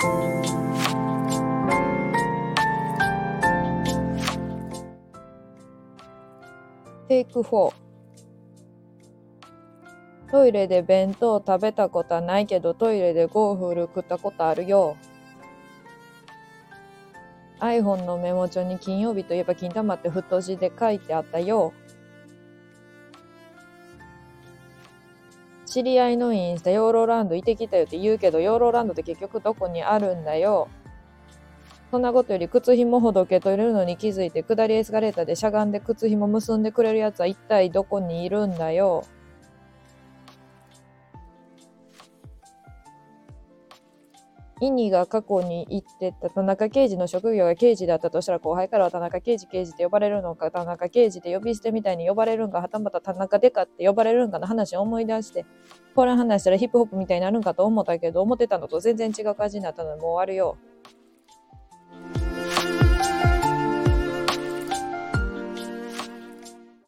テイク4トイレで弁当食べたことはないけどトイレでゴーフル食ったことあるよ。iPhone のメモ帳に金曜日といえば金玉って太字で書いてあったよ。知り合いのインスタヨーロランド行ってきたよって言うけどヨーロランドって結局どこにあるんだよそんなことより靴紐ほどけとれるのに気づいて下りエスカレーターでしゃがんで靴紐結んでくれるやつは一体どこにいるんだよ。イニが過去に行ってた田中刑事の職業が刑事だったとしたら後輩からは田中刑事刑事って呼ばれるのか田中刑事って呼び捨てみたいに呼ばれるんかはたまた田中でかって呼ばれるんかの話を思い出してこれ話したらヒップホップみたいになるんかと思ったけど思ってたのと全然違う感じになったのでもう終わるよ。